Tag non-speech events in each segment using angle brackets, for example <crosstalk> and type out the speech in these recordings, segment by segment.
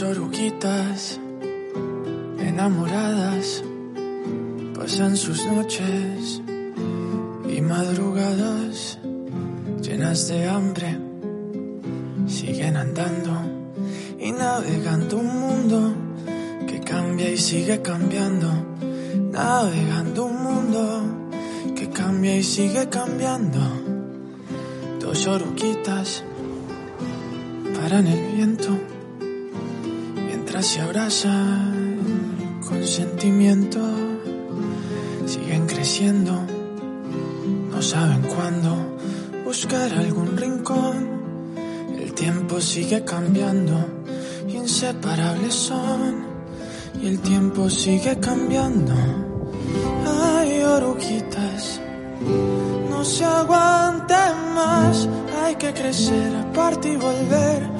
Dos oruguitas enamoradas pasan sus noches y madrugadas llenas de hambre. Siguen andando y navegando un mundo que cambia y sigue cambiando. Navegando un mundo que cambia y sigue cambiando. Dos oruguitas paran el viento se abrazan con sentimiento. Siguen creciendo, no saben cuándo buscar algún rincón. El tiempo sigue cambiando, inseparables son. Y el tiempo sigue cambiando. Ay, oruguitas, no se aguanten más. Hay que crecer, aparte y volver.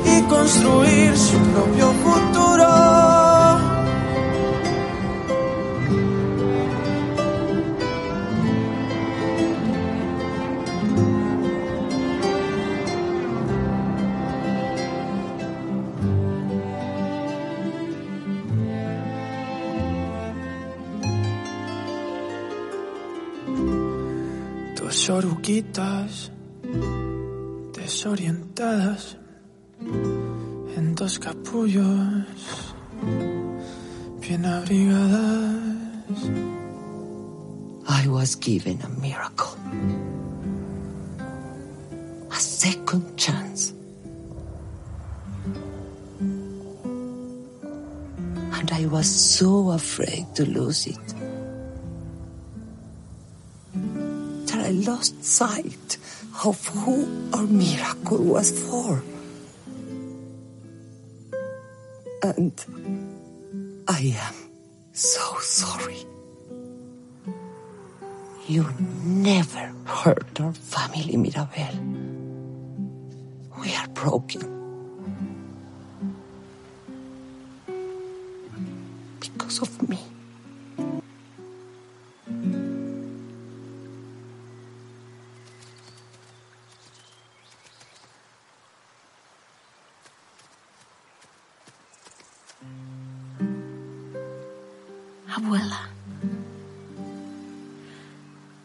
construir su propio futuro. Dos oruguitas desorientadas dos capullos bien abrigadas. I was given a miracle. A second chance. And I was so afraid to lose it. That I lost sight of who our miracle was for. And I am so sorry. You never hurt our family, Mirabel. We are broken. Because of me. Abuela.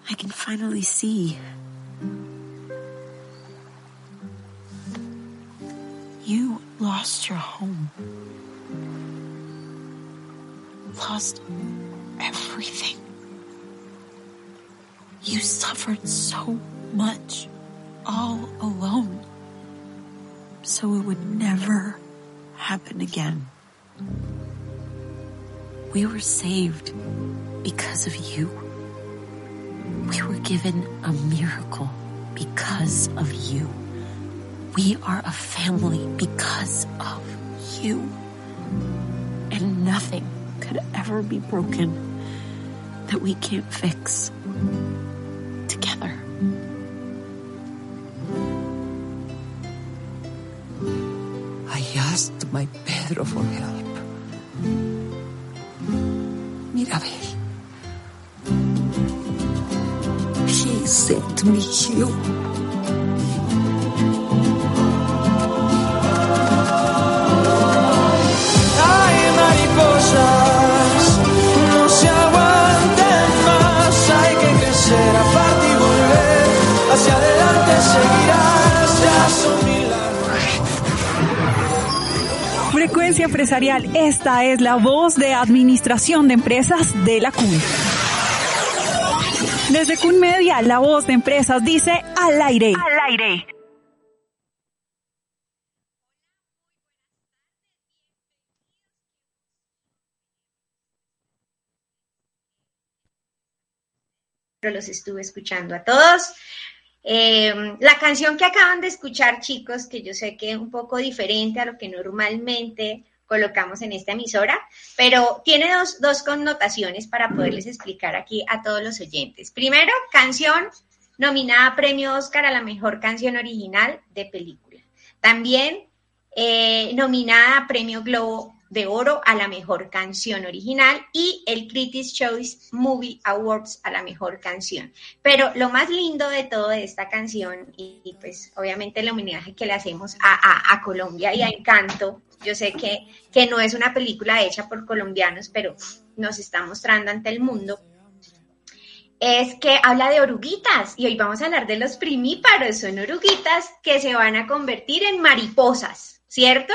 I can finally see. You lost your home. Lost everything. You suffered so much all alone. So it would never happen again. We were saved because of you. We were given a miracle because of you. We are a family because of you. And nothing could ever be broken that we can't fix together. I asked my Pedro for help. Mirabel. He sent me you. Frecuencia empresarial, esta es la voz de Administración de Empresas de la CUN. Desde CUN Media, la voz de empresas dice al aire. Al aire. los estuve escuchando a todos. Eh, la canción que acaban de escuchar, chicos, que yo sé que es un poco diferente a lo que normalmente colocamos en esta emisora, pero tiene dos, dos connotaciones para poderles explicar aquí a todos los oyentes. Primero, canción nominada a premio Oscar a la mejor canción original de película. También eh, nominada a premio Globo de Oro a la mejor canción original y el Critics Choice Movie Awards a la mejor canción. Pero lo más lindo de toda esta canción y, pues obviamente el homenaje que le hacemos a, Colombia y a Encanto, yo sé que, que no es una película hecha por colombianos, pero nos está mostrando ante el mundo es que habla de oruguitas y hoy vamos a hablar de los primíparos, son oruguitas que se van a convertir en mariposas, ¿cierto?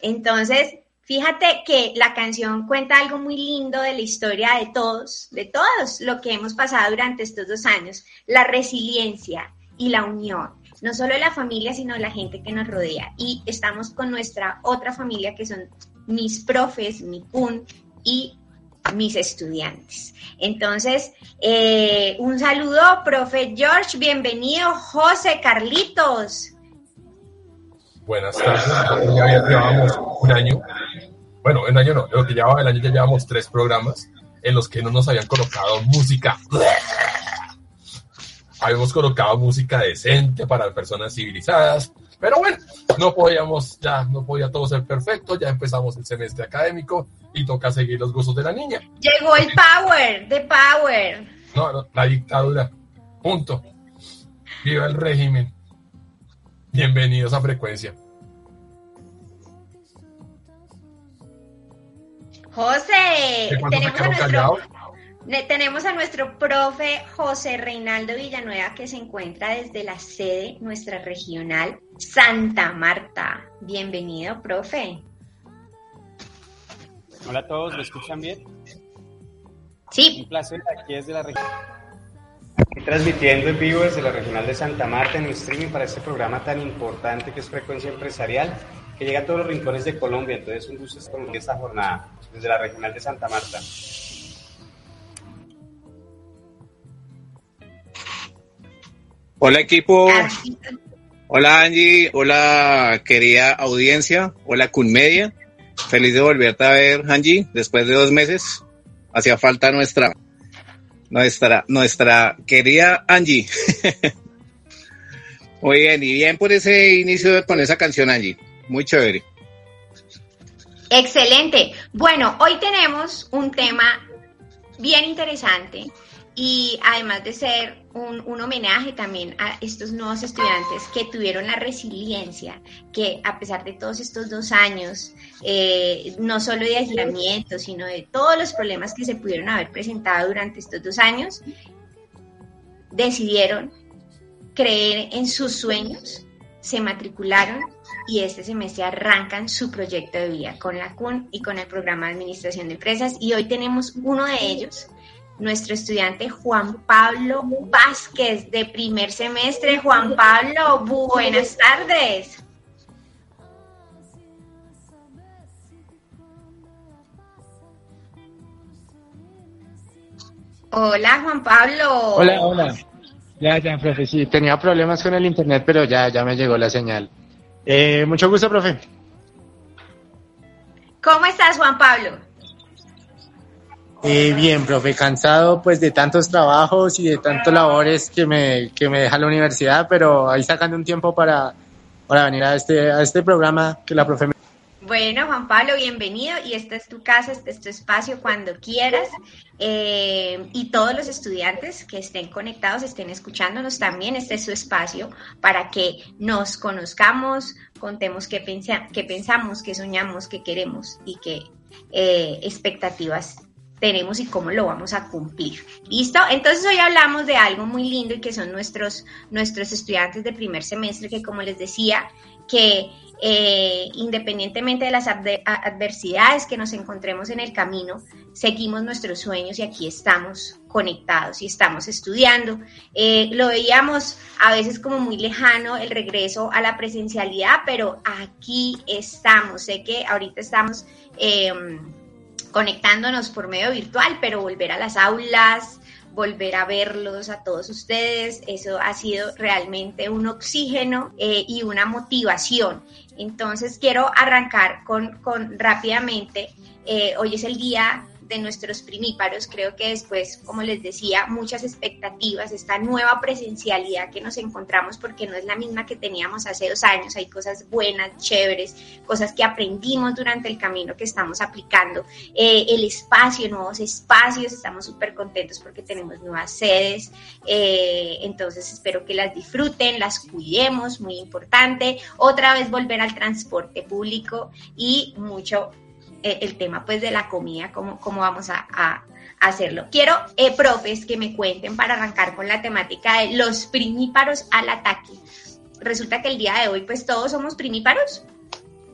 Entonces, Fíjate que la canción cuenta algo muy lindo de la historia de todos, de todos lo que hemos pasado durante estos dos años, la resiliencia y la unión, no solo la familia, sino la gente que nos rodea. Y estamos con nuestra otra familia que son mis profes, mi PUN y mis estudiantes. Entonces, eh, un saludo, profe George, bienvenido, José Carlitos. Buenas tardes, ya llevamos un año bueno, un año no, lo que llevaba el año ya llevamos tres programas en los que no nos habían colocado música. Habíamos colocado música decente para personas civilizadas, pero bueno, no podíamos, ya no podía todo ser perfecto, ya empezamos el semestre académico y toca seguir los gustos de la niña. Llegó el power, the power. No, no, la dictadura. Punto. Viva el régimen. Bienvenidos a Frecuencia. José, tenemos a, nuestro, tenemos a nuestro profe José Reinaldo Villanueva que se encuentra desde la sede nuestra regional Santa Marta. Bienvenido, profe. Hola a todos, ¿me escuchan bien? Sí. Un placer, aquí desde la región. Aquí transmitiendo en vivo desde la regional de Santa Marta en un streaming para este programa tan importante que es Frecuencia Empresarial que llega a todos los rincones de Colombia. Entonces, un gusto estar en esta jornada desde la regional de Santa Marta. Hola equipo, hola Angie, hola querida audiencia, hola Cunmedia. Feliz de volverte a ver, Angie, después de dos meses. Hacía falta nuestra, nuestra, nuestra querida Angie. <laughs> Muy bien, y bien por ese inicio con esa canción, Angie. Muy chévere. Excelente. Bueno, hoy tenemos un tema bien interesante y además de ser un, homenaje también a estos nuevos estudiantes que tuvieron la resiliencia, que a pesar de todos estos dos años, eh, no solo de aislamiento, sino de todos los problemas que se pudieron haber presentado durante estos dos años, decidieron creer en sus sueños, se matricularon y este semestre arrancan su proyecto de vida con la CUN y con el programa de administración de empresas. Y hoy tenemos uno de ellos, nuestro estudiante Juan Pablo Vázquez de primer semestre. Juan Pablo, buenas tardes. Hola Juan Pablo. Hola, hola. Ya, ya, profe, sí, tenía problemas con el internet, pero ya, ya me llegó la señal. Eh, mucho gusto, profe. ¿Cómo estás, Juan Pablo? Eh, bien, profe, cansado pues de tantos trabajos y de tantos labores que me, que me deja la universidad, pero ahí sacando un tiempo para, para venir a este, a este programa que la profe me bueno, Juan Pablo, bienvenido y esta es tu casa, este es tu espacio cuando quieras. Eh, y todos los estudiantes que estén conectados, estén escuchándonos también, este es su espacio para que nos conozcamos, contemos qué, qué pensamos, qué soñamos, qué queremos y qué eh, expectativas tenemos y cómo lo vamos a cumplir. ¿Listo? Entonces hoy hablamos de algo muy lindo y que son nuestros, nuestros estudiantes de primer semestre que como les decía, que eh, independientemente de las adversidades que nos encontremos en el camino, seguimos nuestros sueños y aquí estamos conectados y estamos estudiando. Eh, lo veíamos a veces como muy lejano el regreso a la presencialidad, pero aquí estamos. Sé que ahorita estamos em, conectándonos por medio virtual, pero volver a las aulas, volver a verlos a todos ustedes. Eso ha sido realmente un oxígeno eh, y una motivación. Entonces quiero arrancar con, con rápidamente. Eh, hoy es el día de nuestros primíparos. Creo que después, como les decía, muchas expectativas, esta nueva presencialidad que nos encontramos, porque no es la misma que teníamos hace dos años, hay cosas buenas, chéveres, cosas que aprendimos durante el camino que estamos aplicando. Eh, el espacio, nuevos espacios, estamos súper contentos porque tenemos nuevas sedes, eh, entonces espero que las disfruten, las cuidemos, muy importante. Otra vez volver al transporte público y mucho eh, el tema pues de la comida, cómo, cómo vamos a, hacerlo. Quiero, eh, profes, que me cuenten para arrancar con la temática de los primíparos al ataque. Resulta que el día de hoy pues todos somos primíparos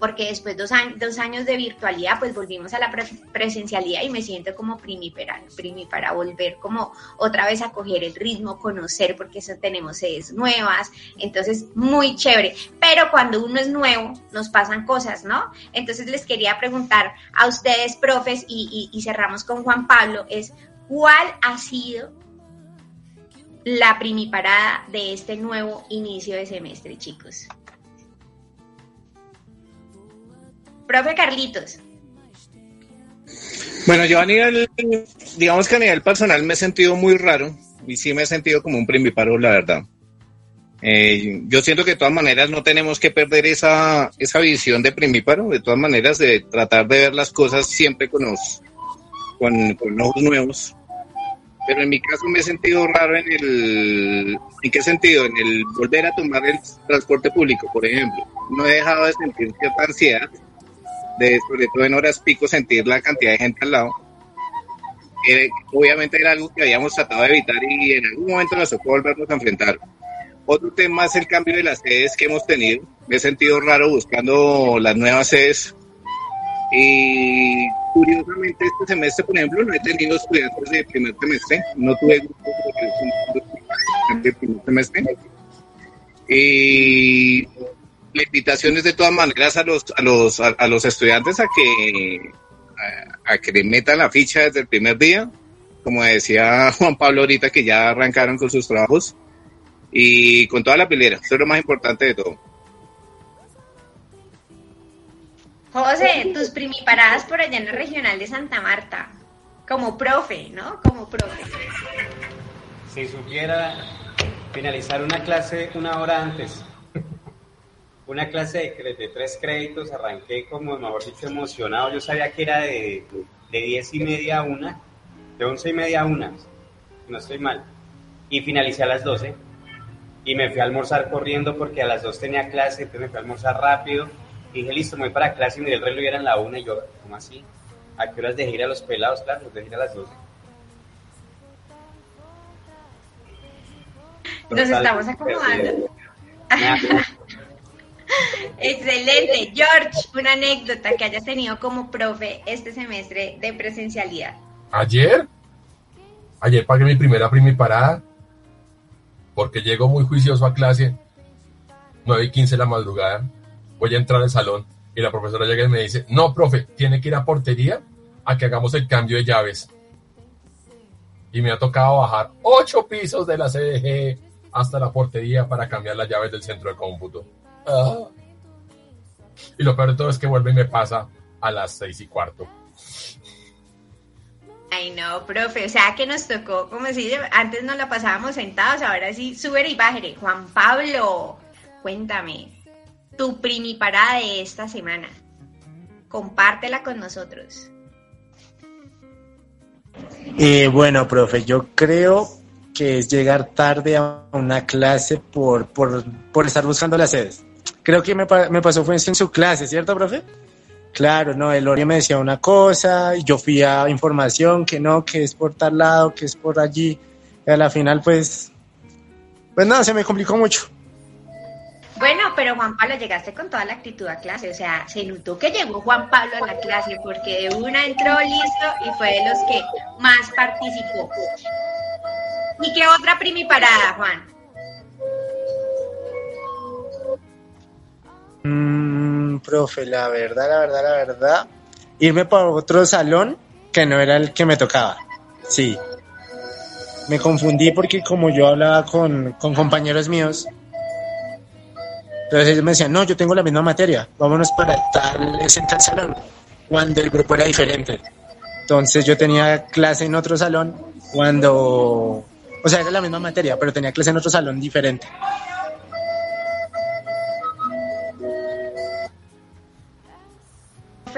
porque después de dos, años, dos años de virtualidad, pues volvimos a la presencialidad y me siento como primípara, para volver como otra vez a coger el ritmo, conocer, porque eso tenemos sedes nuevas, entonces muy chévere. Pero cuando uno es nuevo, nos pasan cosas, ¿no? Entonces les quería preguntar a ustedes, profes, y, y cerramos con Juan Pablo, es ¿cuál ha sido la primiparada de este nuevo inicio de semestre, chicos? Profe Carlitos. Bueno, yo a nivel, digamos que a nivel personal me he sentido muy raro y sí me he sentido como un primiparo, la verdad. Eh, yo siento que de todas maneras no tenemos que perder esa, esa visión de primíparo, de todas maneras de tratar de ver las cosas siempre con, los, con, con ojos nuevos. Pero en mi caso me he sentido raro en el... ¿En qué sentido? En el volver a tomar el transporte público, por ejemplo. No he dejado de sentir cierta ansiedad de sobre todo en horas pico sentir la cantidad de gente al lado. obviamente era algo que habíamos tratado de evitar y en algún momento nos tocó volvernos a enfrentar. Otro tema es el cambio de las sedes que hemos tenido. Me he sentido raro buscando las nuevas sedes. Y curiosamente este semestre, por ejemplo, no he tenido estudiantes de primer semestre. No tuve grupos de primer semestre. Y la invitación es de todas maneras a los, a los, a, los estudiantes a que, a, que le metan la ficha desde el primer día. Como decía <laughs> Juan Pablo ahorita, que ya arrancaron con sus trabajos y con toda la pilera. Eso es lo más importante de todo. José, tus primiparadas por allá en la regional de Santa Marta, como profe, ¿no? Como profe. Si supiera finalizar una clase una hora antes, una clase de, tres créditos, arranqué como, mejor dicho, emocionado. Yo sabía que era de, de diez y media a una, de once y media a una, no estoy mal. Y finalicé a las doce y me fui a almorzar corriendo porque a las dos tenía clase, entonces me fui a almorzar rápido. Y dije, listo, me voy para clase y miré el reloj y eran la una y yo, ¿cómo así? ¿A qué horas dejé ir a los pelados? Claro, los dejé ir a las doce. Nos estamos acomodando. Excelente. George, una anécdota que hayas tenido como profe este semestre de presencialidad. Ayer, ayer pagué mi primera primiparada porque llego muy juicioso a clase, 9 y 15 de la madrugada, voy a entrar al salón y la profesora llega y me dice, no, profe, tiene que ir a portería a que hagamos el cambio de llaves. Y me ha tocado bajar ocho pisos de la CDG hasta la portería para cambiar las llaves del centro de cómputo. Y lo peor de todo es que vuelve y me pasa a las seis y cuarto. Ay, no, profe, o sea que nos tocó, como si antes nos la pasábamos sentados, ahora sí, sube y bájere. Juan Pablo, cuéntame, tu primiparada de esta semana. Compártela con nosotros. Eh, bueno, profe, yo creo que es llegar tarde a una clase por, por, por estar buscando las sedes creo que me, me pasó fue en su clase, ¿cierto, profe? Claro, no, el Ori me decía una cosa, y yo fui a información que no, que es por tal lado, que es por allí. Y a la final, pues, pues nada, se me complicó mucho. Bueno, pero Juan Pablo, llegaste con toda la actitud a clase, o sea, se notó que llegó Juan Pablo a la clase porque de una entró listo y fue de los que más participó. ¿Y qué otra primiparada, Juan? Mm, profe, la verdad, la verdad, la verdad, irme para otro salón que no era el que me tocaba. Sí. me confundí porque como yo hablaba con, con compañeros míos, entonces ellos me decían, no, yo tengo la misma materia, vámonos para tal, ese tal salón, cuando el grupo era diferente. Entonces yo tenía clase en otro salón cuando, o sea, era la misma materia, pero tenía clase en otro salón diferente.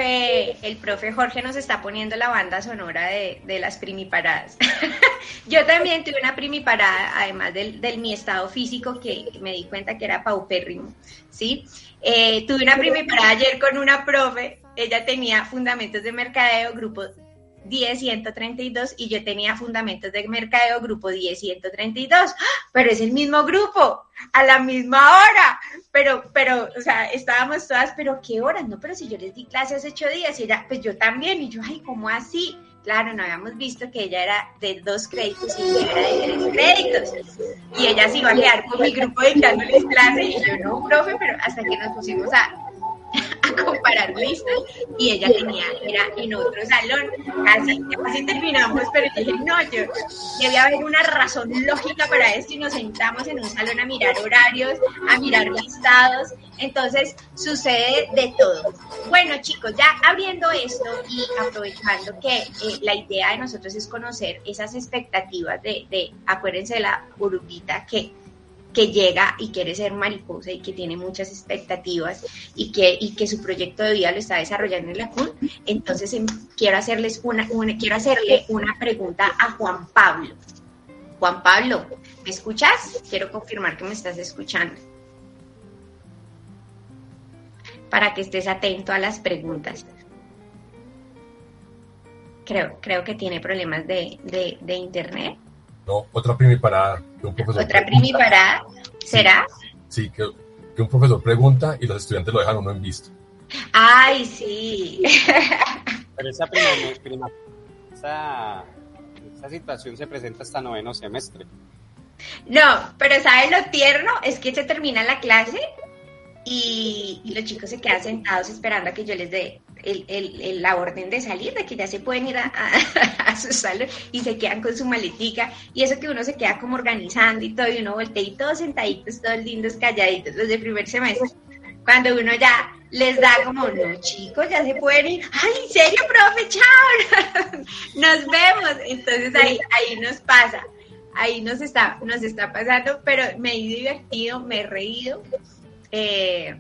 El profe Jorge nos está poniendo la banda sonora de, las primiparadas. <laughs> Yo también tuve una primiparada, además del, mi estado físico, que me di cuenta que era paupérrimo, ¿sí? Eh, tuve una primiparada ayer con una profe, ella tenía fundamentos de mercadeo, grupo 10-132 y yo tenía fundamentos de mercadeo, grupo 10-132, ¡Ah! pero es el mismo grupo, a la misma hora, pero, pero, o sea, estábamos todas, pero ¿qué horas? No, pero si yo les di clase hace ocho días y ella, pues yo también, y yo, ay, ¿cómo así? Claro, no habíamos visto que ella era de dos créditos y yo era de tres créditos. Y ella se iba a quedar con mi grupo dictándoles clase y yo, no, profe, pero hasta que nos pusimos a a comparar listas y ella tenía, era en otro salón, casi, casi terminamos, pero dije, no, yo, debe haber una razón lógica para esto y nos sentamos en un salón a mirar horarios, a mirar listados, entonces sucede de todo. Bueno chicos, ya abriendo esto y aprovechando que eh, la idea de nosotros es conocer esas expectativas de, de acuérdense de la burbuita que que llega y quiere ser mariposa y que tiene muchas expectativas y que, y que su proyecto de vida lo está desarrollando en la CUN. Entonces em, quiero, hacerles una, quiero hacerle una pregunta a Juan Pablo. Juan Pablo, ¿me escuchas? Quiero confirmar que me estás escuchando. Para que estés atento a las preguntas. Creo, creo que tiene problemas de, de internet. No, otra primiparada. Que un profesor ¿Otra primiparada? ¿Será? Sí, que, que, un profesor pregunta y los estudiantes lo dejan uno en visto. ¡Ay, sí! <laughs> Pero esa, prima, esa, esa situación se presenta hasta noveno semestre. No, pero ¿sabes lo tierno? Es que se termina la clase y, y, los chicos se quedan sentados esperando a que yo les dé el, la orden de salir, de que ya se pueden ir a, <laughs> a, su salón y se quedan con su maletica y eso que uno se queda como organizando y todo y uno voltea y todos sentaditos, todos lindos, calladitos, los de primer semestre. Cuando uno ya les da como, no chicos, ya se pueden ir, ay, ¿en serio, profe? Chao, <laughs> nos vemos. Entonces ahí, ahí nos pasa, ahí nos está, nos está pasando, pero me he divertido, me he reído. Eh,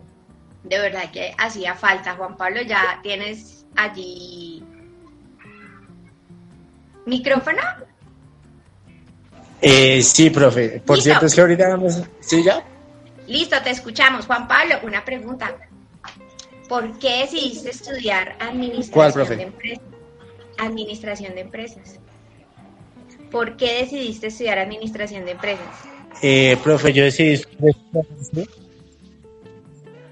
de verdad que hacía falta. Juan Pablo, ya tienes allí micrófono. Eh, sí, profe. Por cierto, es que ahorita vamos. ¿Sí, ya? Listo, te escuchamos. Juan Pablo, una pregunta. ¿Por qué decidiste estudiar administración de empresas? Administración de empresas. ¿Por qué decidiste estudiar administración de empresas? Eh, profe, yo decidí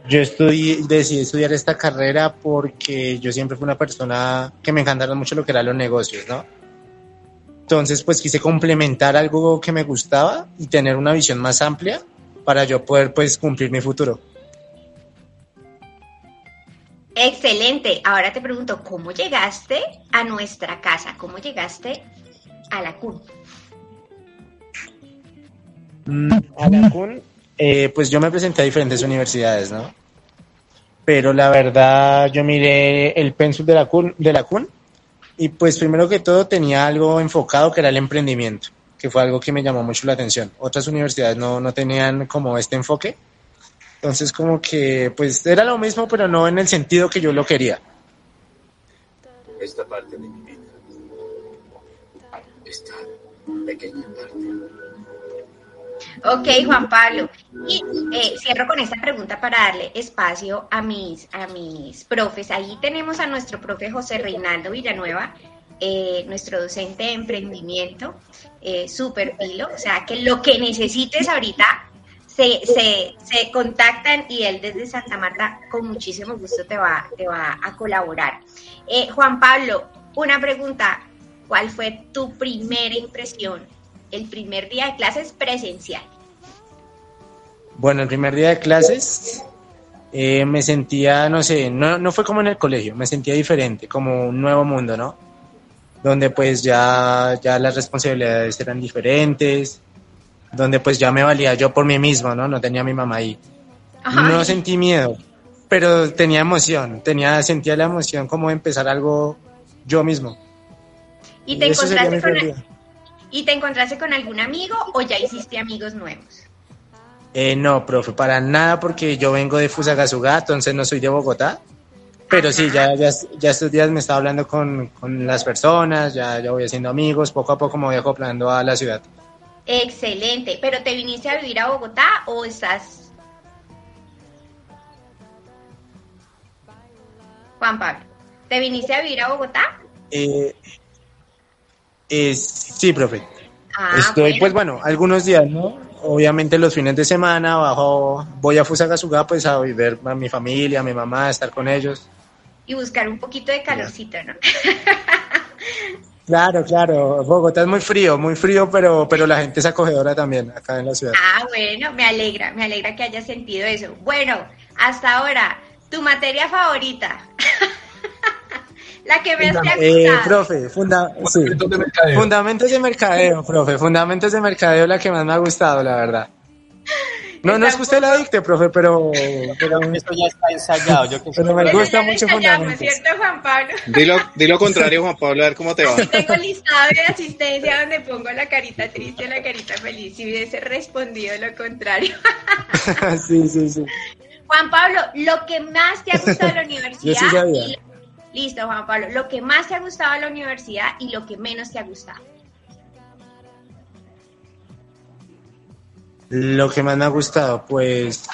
yo estudié, decidí estudiar esta carrera porque yo siempre fui una persona que me encantaron mucho lo que eran los negocios, ¿no? Entonces, pues quise complementar algo que me gustaba y tener una visión más amplia para yo poder, pues, cumplir mi futuro. Excelente. Ahora te pregunto, ¿cómo llegaste a nuestra casa? ¿Cómo llegaste a la CUN? Mm, a la CUN eh, pues yo me presenté a diferentes universidades, ¿no? Pero la verdad, yo miré el pensul de la CUN, de la CUN y pues primero que todo tenía algo enfocado que era el emprendimiento, que fue algo que me llamó mucho la atención. Otras universidades no, no tenían como este enfoque. Entonces como que pues era lo mismo, pero no en el sentido que yo lo quería. Esta parte de mi vida, esta pequeña parte Ok, Juan Pablo. Y eh, cierro con esta pregunta para darle espacio a mis, a mis profes. Ahí tenemos a nuestro profe José Reinaldo Villanueva, eh, nuestro docente de emprendimiento, eh, super pilo. O sea, que lo que necesites ahorita se, se, se, contactan y él desde Santa Marta con muchísimo gusto te va, te va a colaborar. Eh, Juan Pablo, una pregunta. ¿Cuál fue tu primera impresión el primer día de clases presencial? Bueno, el primer día de clases eh, me sentía, no sé, no, no fue como en el colegio, me sentía diferente, como un nuevo mundo, ¿no? donde pues ya, ya las responsabilidades eran diferentes, donde pues ya me valía yo por mí mismo, ¿no? No tenía a mi mamá ahí. No sentí miedo, pero tenía emoción, tenía, sentía la emoción como de empezar algo yo mismo. ¿Y te, encontraste con, ¿Y te encontraste con algún amigo o ya hiciste amigos nuevos? Eh, no, profe, para nada, porque yo vengo de Fusagasugá, entonces no soy de Bogotá. Pero sí, ya, ya, ya, estos días me estaba hablando con, con las personas, ya, ya voy haciendo amigos, poco a poco me voy acoplando a la ciudad. Excelente, pero ¿te viniste a vivir a Bogotá o estás... Juan Pablo, ¿te viniste a vivir a Bogotá? Eh, sí, profe. Ah, Estoy, pues bueno, algunos días, ¿no? Obviamente los fines de semana bajo, voy a Fusagasugá pues a ver a mi familia, a mi mamá, a estar con ellos. Y buscar un poquito de calorcito, ¿no? <laughs> Claro, claro. Bogotá es muy frío, muy frío, pero, pero la gente es acogedora también acá en la ciudad. Ah, bueno, me alegra, me alegra que hayas sentido eso. Bueno, hasta ahora, tu materia favorita. La que me ha eh, profe, fundamentos de mercadeo. Fundamentos de mercadeo, profe. Fundamentos de mercadeo, la que más me ha gustado, la verdad. No, no es que usted la dicte, profe, pero, pero <laughs> esto ya está ensayado. Yo pero me gusta mucho fundamentos. ¿cierto, Juan Pablo? Dilo, dilo contrario, <laughs> Juan Pablo, a ver cómo te va. tengo listado de asistencia donde pongo la carita triste y la carita feliz. Si hubiese respondido lo contrario. <laughs> sí, sí, sí. Juan Pablo, lo que más te ha gustado de la universidad. Listo, Juan Pablo. Lo que más te ha gustado de la universidad y lo que menos te ha gustado. Lo que más me ha gustado, pues,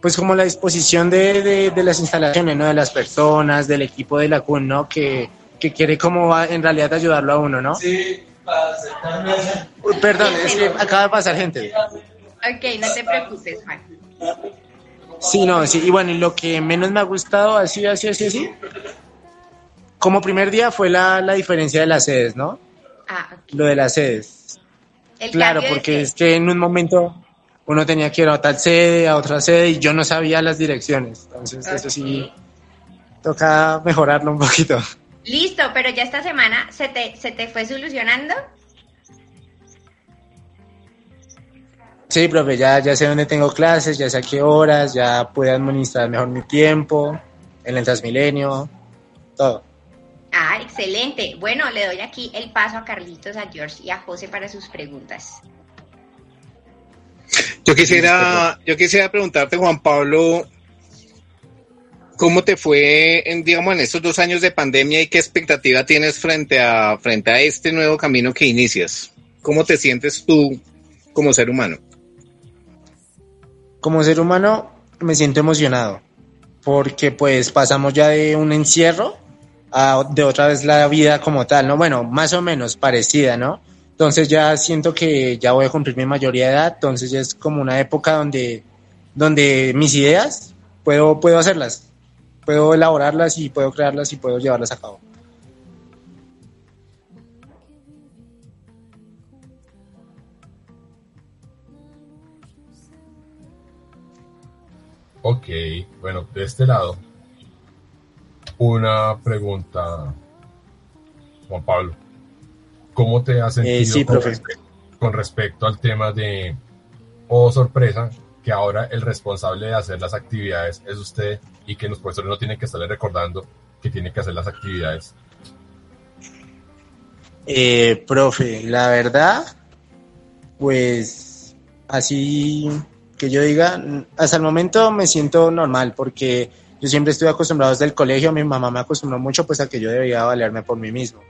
pues como la disposición de, de, las instalaciones, ¿no? De las personas, del equipo de la CUN, ¿no? Que, que quiere como en realidad ayudarlo a uno, ¿no? Sí, Perdón, es que acaba de pasar gente. Ok, no te preocupes, Juan. Sí, no, sí, y bueno, y lo que menos me ha gustado, así, así, así, así, como primer día fue la, la diferencia de las sedes, ¿no? Ah, Lo de las sedes. claro, porque es que en un momento uno tenía que ir a tal sede, a otra sede, y yo no sabía las direcciones. Entonces, eso sí, toca mejorarlo un poquito. Listo, pero ya esta semana se te, se te fue solucionando. Sí, profe, ya, ya sé dónde tengo clases, ya sé a qué horas, ya puedo administrar mejor mi tiempo, en el Transmilenio, todo. Ah, excelente. Bueno, le doy aquí el paso a Carlitos, a George y a José para sus preguntas. Yo quisiera, yo quisiera preguntarte, Juan Pablo, ¿cómo te fue en, digamos, en estos dos años de pandemia y qué expectativa tienes frente a, frente a este nuevo camino que inicias? ¿Cómo te sientes tú como ser humano? Como ser humano me siento emocionado porque pues pasamos ya de un encierro a de otra vez la vida como tal, ¿no? Bueno, más o menos parecida, ¿no? Entonces ya siento que ya voy a cumplir mi mayoría de edad, entonces ya es como una época donde, donde mis ideas puedo, puedo hacerlas, puedo elaborarlas y puedo crearlas y puedo llevarlas a cabo. Ok, bueno, de este lado, una pregunta, Juan Pablo. ¿Cómo te has eh, sentido con, respecto, al tema de, oh sorpresa, que ahora el responsable de hacer las actividades es usted y que los profesores no tienen que estarle recordando que tiene que hacer las actividades? Eh, profe, la verdad, pues así que yo diga, hasta el momento me siento normal porque yo siempre estuve acostumbrado desde el colegio, mi mamá me acostumbró mucho pues a que yo debía valerme por mí mismo.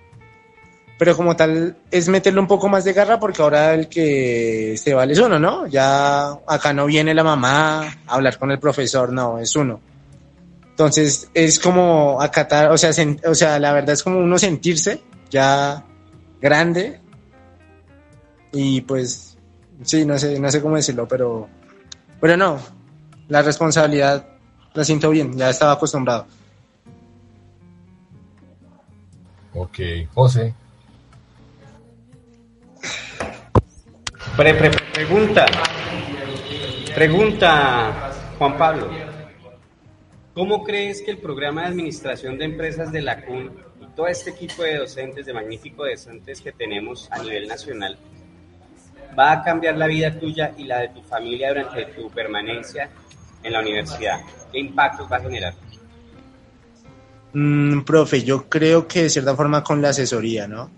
Pero como tal es meterle un poco más de garra porque ahora el que se vale es uno, ¿no? Ya acá no viene la mamá a hablar con el profesor, no, es uno. Entonces es como acatar, o sea, o sea, la verdad es como uno sentirse ya grande y pues sí, no sé, no sé cómo decirlo, pero pero no, la responsabilidad la siento bien, ya estaba acostumbrado. Ok, José. Pre, pregunta. Pregunta, Juan Pablo. ¿Cómo crees que el programa de administración de empresas de la CUN y todo este equipo de docentes, de magníficos docentes que tenemos a nivel nacional, va a cambiar la vida tuya y la de tu familia durante tu permanencia en la universidad? ¿Qué impactos va a generar? Mm, profe, yo creo que de cierta forma con la asesoría, ¿no?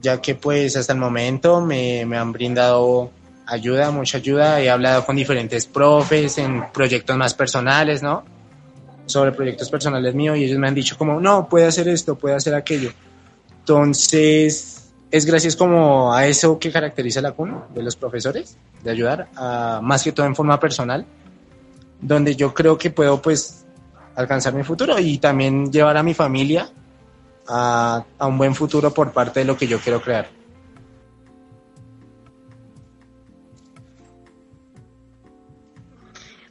Ya que pues hasta el momento me, me han brindado ayuda, mucha ayuda, he hablado con diferentes profes en proyectos más personales, ¿no? Sobre proyectos personales míos y ellos me han dicho como, no, puede hacer esto, puede hacer aquello. Entonces, es gracias como a eso que caracteriza la CUN de los profesores, de ayudar, a, más que todo en forma personal, donde yo creo que puedo pues alcanzar mi futuro y también llevar a mi familia a, a un buen futuro por parte de lo que yo quiero crear.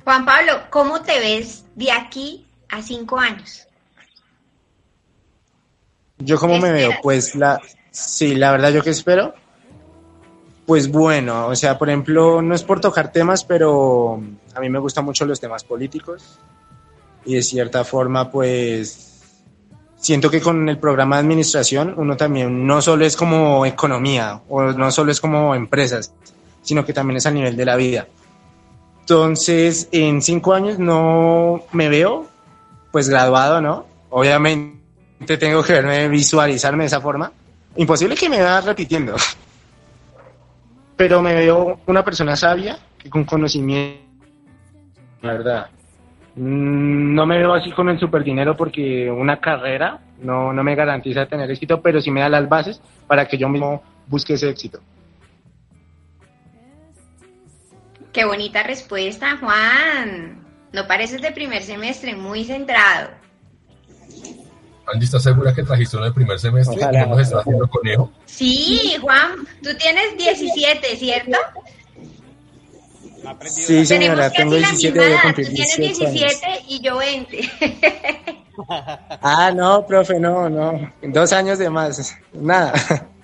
Juan Pablo, ¿cómo te ves de aquí a cinco años? Yo cómo me veo, pues la, sí, la verdad yo que espero, pues bueno, o sea, por ejemplo, no es por tocar temas, pero a mí me gustan mucho los temas políticos y de cierta forma, pues siento que con el programa de administración uno también no solo es como economía o no solo es como empresas, sino que también es a nivel de la vida. Entonces, en cinco años no me veo, pues graduado, ¿no? Obviamente tengo que verme, visualizarme de esa forma. Imposible que me vaya repitiendo. <laughs> Pero me veo una persona sabia, que con conocimiento, la verdad. Mm, No me veo así con el super dinero porque una carrera no, no me garantiza tener éxito, pero sí me da las bases para que yo mismo busque ese éxito. Qué bonita respuesta, Juan. No pareces de primer semestre, muy centrado. Angie, ¿estás segura que trajiste uno de primer semestre? Ojalá. ¿No nos está haciendo conejo? Sí, Juan, tú tienes 17, ¿cierto? Sí, señora, Tenemos tengo casi la 17, misma voy a edad. Tú cumplir tienes 18 años. 17 y yo 20. <laughs> Ah, no, profe, no, no. Dos años de más. Nada. <laughs>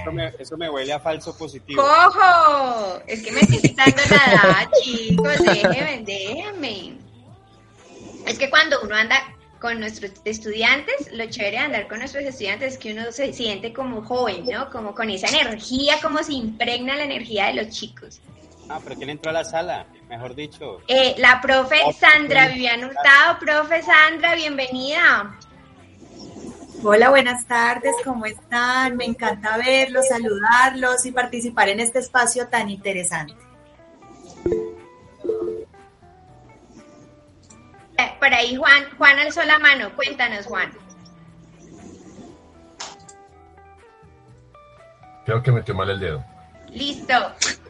Eso me, eso me huele a falso positivo. ¡Cojo! Es que me estoy quitando la edad, chicos. Déjenme, déjenme. Es que cuando uno anda con nuestros estudiantes, lo chévere de andar con nuestros estudiantes es que uno se siente como joven, ¿no? Como con esa energía, como se impregna la energía de los chicos. Ah, pero ¿quién entró a la sala? Mejor dicho. Eh, la profe Sandra Vivian Hurtado. Profe Sandra, bienvenida. Hola, buenas tardes, ¿cómo están? Me encanta verlos, saludarlos y participar en este espacio tan interesante. Por ahí Juan, Juan alzó la mano. Cuéntanos, Juan. Creo que metió mal el dedo. Listo.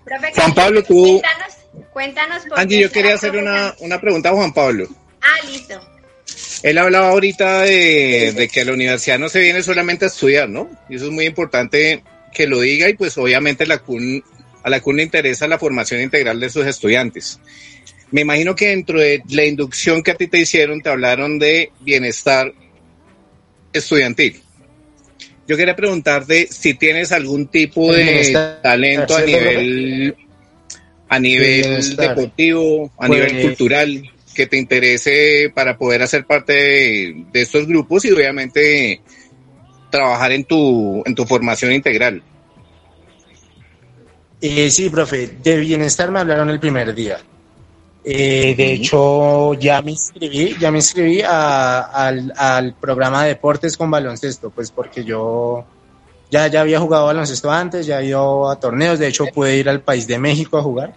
Profe Juan Pablo, tú- Cuéntanos, cuéntanos por Angie, yo quería hacer una, una pregunta a Juan Pablo. Ah, listo. Él hablaba ahorita de, de que a la universidad no se viene solamente a estudiar, ¿no? Y eso es muy importante que lo diga y pues obviamente la CUN, a la CUN le interesa la formación integral de sus estudiantes. Me imagino que dentro de la inducción que a ti te hicieron te hablaron de bienestar estudiantil. Yo quería preguntarte si tienes algún tipo de Bienestar, talento a nivel a nivel Bienestar. deportivo, a Pues- nivel cultural, que te interese para poder hacer parte de, de estos grupos y obviamente trabajar en tu, en tu formación integral. Eh, sí, profe, de bienestar me hablaron el primer día. Eh, de hecho, ya me inscribí, ya me inscribí a- al, al programa de deportes con baloncesto, pues porque yo ya, ya había jugado baloncesto antes, ya he ido a torneos, de hecho pude ir al país de México a jugar.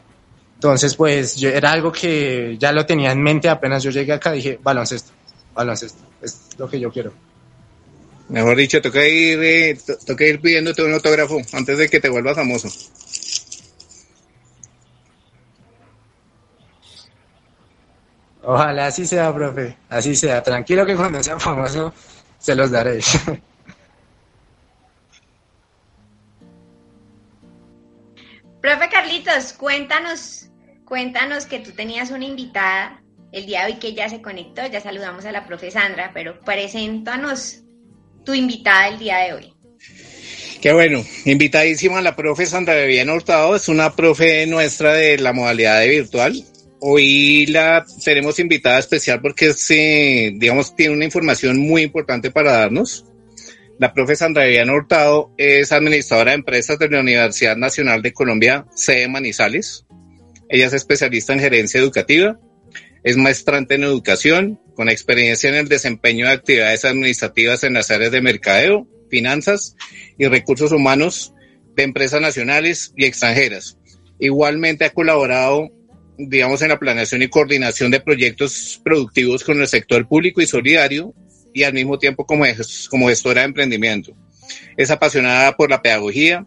Entonces, pues yo, era algo que ya lo tenía en mente apenas yo llegué acá, dije, baloncesto, baloncesto, es lo que yo quiero. Mejor dicho, toca ir, eh, to- toca ir pidiéndote un autógrafo antes de que te vuelvas famoso. Ojalá así sea, profe, así sea. Tranquilo que cuando sea famoso se los daré. <laughs> Profe Carlitos, cuéntanos, cuéntanos que tú tenías una invitada el día de hoy que ya se conectó, ya saludamos a la profe Sandra, pero preséntanos tu invitada el día de hoy. Qué bueno, invitadísima a la profe Sandra Viviana Hurtado, es una profe nuestra de la modalidad de virtual. Hoy la tenemos invitada especial porque se, digamos, tiene una información muy importante para darnos. La profe Sandra Viviana Hurtado es administradora de empresas de la Universidad Nacional de Colombia, sede Manizales. Ella es especialista en gerencia educativa, es maestrante en educación, con experiencia en el desempeño de actividades administrativas en las áreas de mercadeo, finanzas y recursos humanos de empresas nacionales y extranjeras. Igualmente ha colaborado, digamos, en la planeación y coordinación de proyectos productivos con el sector público y solidario y al mismo tiempo como, como gestora de emprendimiento. Es apasionada por la pedagogía,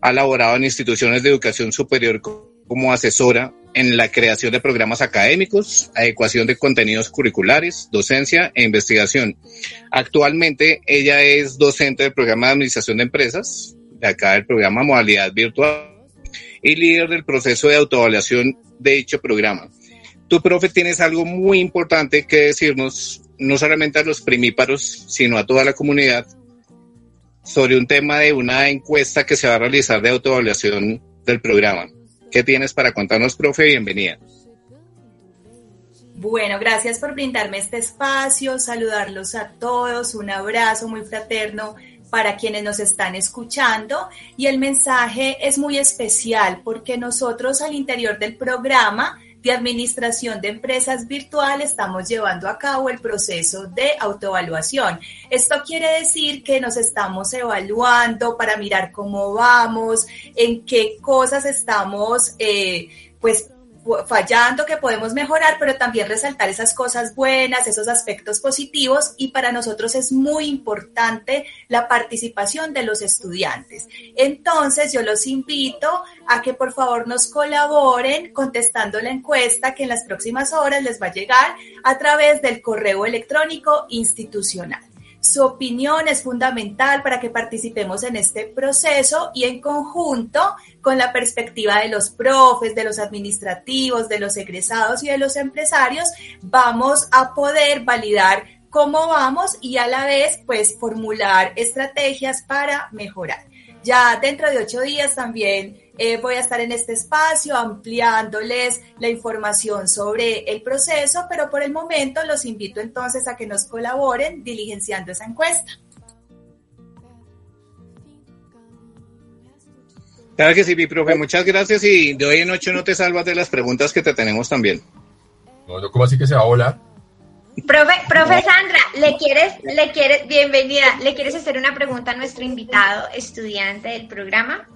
ha laborado en instituciones de educación superior como asesora en la creación de programas académicos, adecuación de contenidos curriculares, docencia e investigación. Actualmente ella es docente del programa de administración de empresas, de acá del programa Modalidad Virtual, y líder del proceso de autoevaluación de dicho programa. Tu profe tienes algo muy importante que decirnos, no solamente a los primíparos, sino a toda la comunidad, sobre un tema de una encuesta que se va a realizar de autoevaluación del programa. ¿Qué tienes para contarnos, profe? Bienvenida. Bueno, gracias por brindarme este espacio, saludarlos a todos, un abrazo muy fraterno para quienes nos están escuchando y el mensaje es muy especial porque nosotros al interior del programa de administración de empresas virtual estamos llevando a cabo el proceso de autoevaluación. Esto quiere decir que nos estamos evaluando para mirar cómo vamos, en qué cosas estamos, eh, pues fallando que podemos mejorar, pero también resaltar esas cosas buenas, esos aspectos positivos y para nosotros es muy importante la participación de los estudiantes. Entonces yo los invito a que por favor nos colaboren contestando la encuesta que en las próximas horas les va a llegar a través del correo electrónico institucional. Su opinión es fundamental para que participemos en este proceso y en conjunto con la perspectiva de los profes, de los administrativos, de los egresados y de los empresarios, vamos a poder validar cómo vamos y a la vez pues formular estrategias para mejorar. Ya dentro de ocho días también eh, voy a estar en este espacio ampliándoles la información sobre el proceso, pero por el momento los invito entonces a que nos colaboren diligenciando esa encuesta. Claro que sí, mi profe, muchas gracias y de hoy en ocho no te salvas de las preguntas que te tenemos también. No, ¿cómo así que se va a volar? Profe, profe Sandra, ¿le quieres, le quieres, bienvenida, ¿le quieres hacer una pregunta a nuestro invitado estudiante del programa?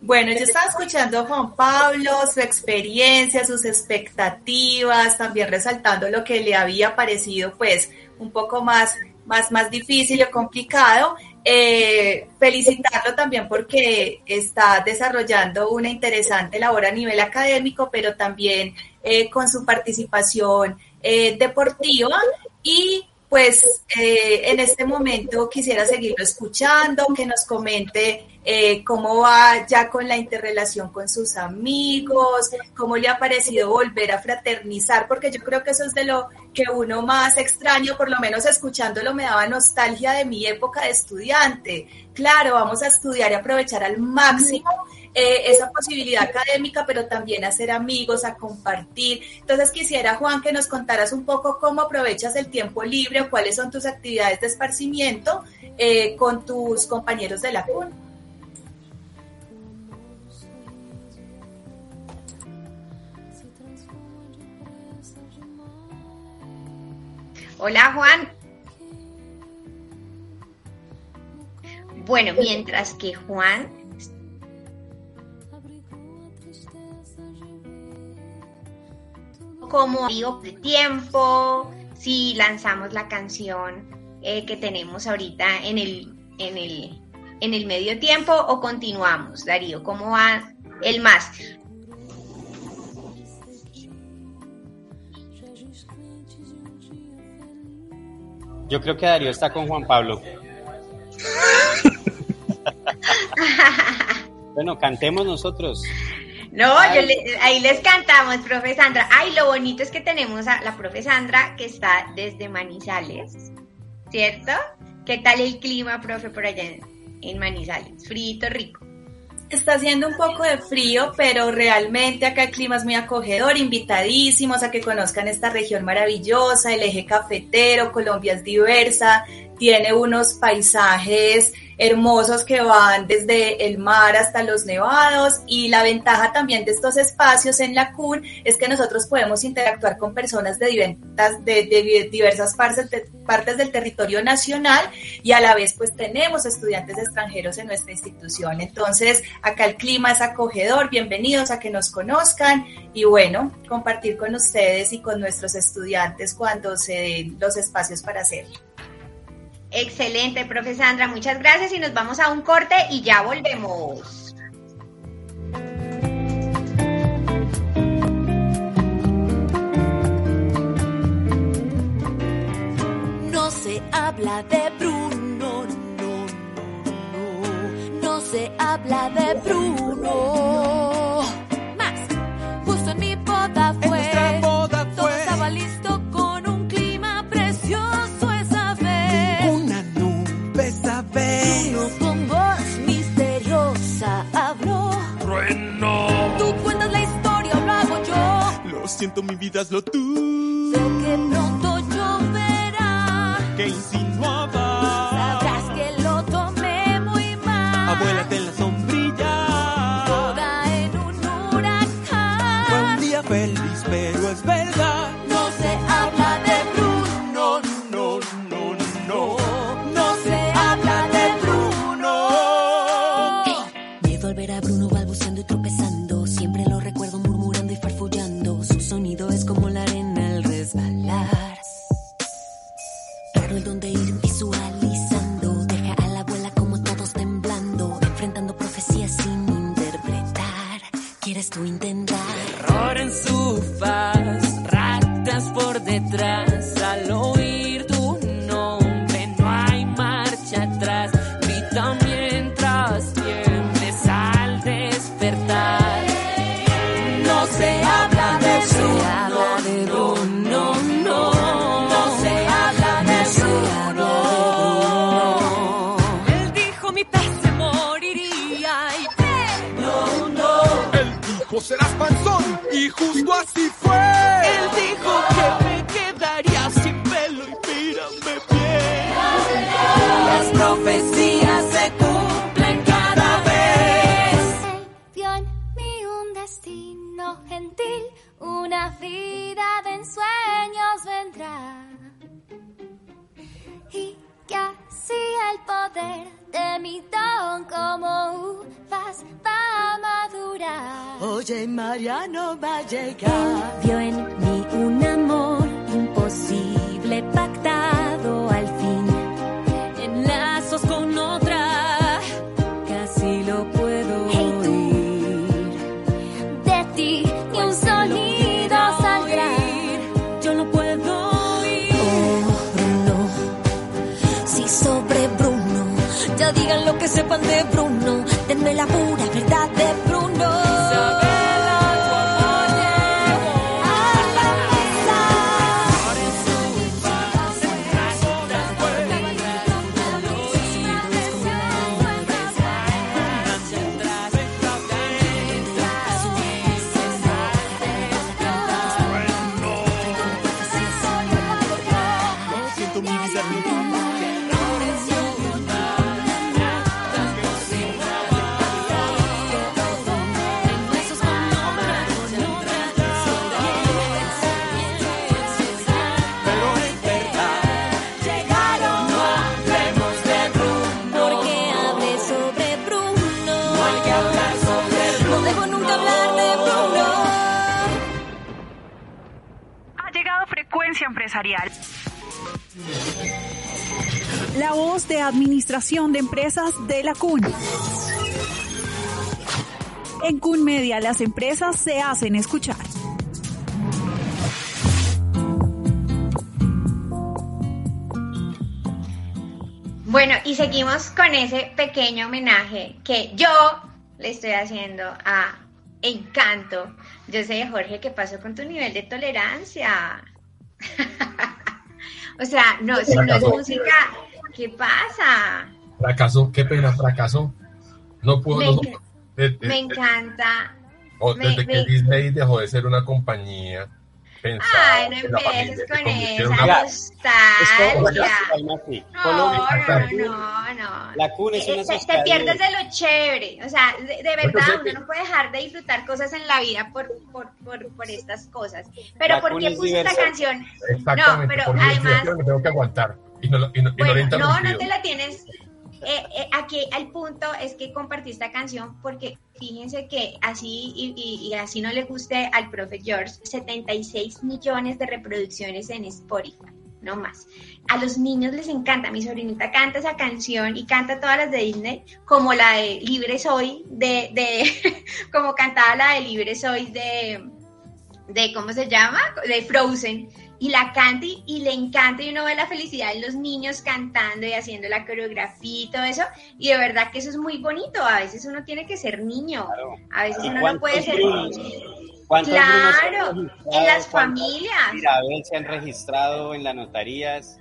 Bueno, yo estaba escuchando a Juan Pablo, su experiencia, sus expectativas, también resaltando lo que le había parecido pues un poco más, más, más difícil o complicado. Eh, felicitarlo también porque está desarrollando una interesante labor a nivel académico, pero también eh, con su participación eh, y pues eh, en este momento quisiera seguirlo escuchando, que nos comente eh, cómo va ya con la interrelación con sus amigos, cómo le ha parecido volver a fraternizar, porque yo creo que eso es de lo que uno más extraño, por lo menos escuchándolo me daba nostalgia de mi época de estudiante. Claro, vamos a estudiar y aprovechar al máximo eh, esa posibilidad académica, pero también hacer amigos, a compartir. Entonces quisiera, Juan, que nos contaras un poco cómo aprovechas el tiempo libre o cuáles son tus actividades de esparcimiento eh, con tus compañeros de la CUN. Hola Juan. Bueno, mientras que Juan como digo de tiempo, si lanzamos la canción eh, que tenemos ahorita en el, en, el, en el medio tiempo o continuamos, Darío, ¿cómo va el máster? Yo creo que Darío está con Juan Pablo. <laughs> bueno, cantemos nosotros. No, ahí les cantamos, profe Sandra. Ay, lo bonito es que tenemos a la profe Sandra que está desde Manizales, ¿cierto? ¿Qué tal el clima, profe, por allá en Manizales. Frito rico. Está haciendo un poco de frío, pero realmente acá el clima es muy acogedor, invitadísimos a que conozcan esta región maravillosa, el eje cafetero, Colombia es diversa, tiene unos paisajes hermosos que van desde el mar hasta los nevados y la ventaja también de estos espacios en la CUN es que nosotros podemos interactuar con personas de diversas, partes, partes del territorio nacional y a la vez pues tenemos estudiantes extranjeros en nuestra institución. Entonces acá el clima es acogedor, bienvenidos a que nos conozcan y bueno, compartir con ustedes y con nuestros estudiantes cuando se den los espacios para hacerlo. Excelente, profe Sandra, muchas gracias y nos vamos a un corte y ya volvemos. No se habla de Bruno, no, no, no, no se habla de Bruno. Más, justo en mi boda fue, Trueno. Tú cuentas la historia lo hago yo. Lo siento, mi vida es lo tú. Sé que pronto lloverá. Que sepan de Bruno. Denme la pura verdad de Bruno. Empresarial. La voz de Administración de Empresas de la CUN. En CUN Media las empresas se hacen escuchar. Bueno, y seguimos con ese pequeño homenaje que yo le estoy haciendo a Encanto. Yo sé, Jorge, ¿qué pasó con tu nivel de tolerancia? <laughs> o sea, no, si no es música, ¿qué pasa? Fracasó, qué pena, fracasó. No pudo. Me, no- enc- eh, eh, me eh, encanta. o me- desde que me- Disney dejó de ser una compañía, Ay, no empieces con esa nostalgia. No, no, no, no. La cuna es Eh, una te, te pierdes de lo chévere. O sea, de, de Yo verdad, uno no puede dejar de disfrutar cosas en la vida por, por, por, por estas cosas. Pero La ¿por qué puse esta canción? Exactamente, No, pero además, me tengo que aguantar. Y no, lo- y no, y no lo he bueno, no, no te la tienes. Eh, eh, aquí el punto es que compartí esta canción porque fíjense que así y, así no le guste al profe George, 76 millones de reproducciones en Spotify, no más. A los niños les encanta, mi sobrinita canta esa canción y canta todas las de Disney, como la de Libre Soy, de, de <laughs> como cantaba la de Libre Soy de, de ¿cómo se llama? De Frozen. Y la canta y, y le encanta y uno ve la felicidad de los niños cantando y haciendo la coreografía y todo eso. Y de verdad que eso es muy bonito. A veces uno tiene que ser niño. A veces ¿Y uno no puede ser... Han Claro, en las ¿Cuántas familias. Mirabel se han registrado en las notarías.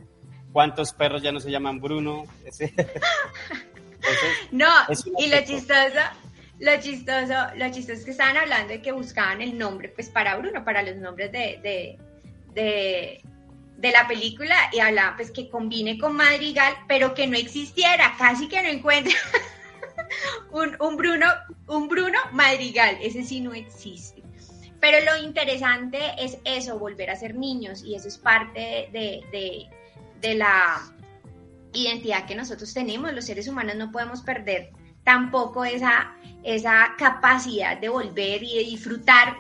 ¿Cuántos perros ya no se llaman Bruno? <laughs> Entonces, No, y lo chistoso, lo chistoso, lo chistoso es que estaban hablando de que buscaban el nombre, pues para Bruno, para los nombres de, de, de, de la película, y hablaban pues que combine con Madrigal, pero que no existiera, casi que no encuentra <laughs> un, un Bruno, un Bruno Madrigal, ese sí no existe. Pero lo interesante es eso, volver a ser niños, y eso es parte de, de, de la identidad que nosotros tenemos. Los seres humanos no podemos perder tampoco esa, esa capacidad de volver y de disfrutar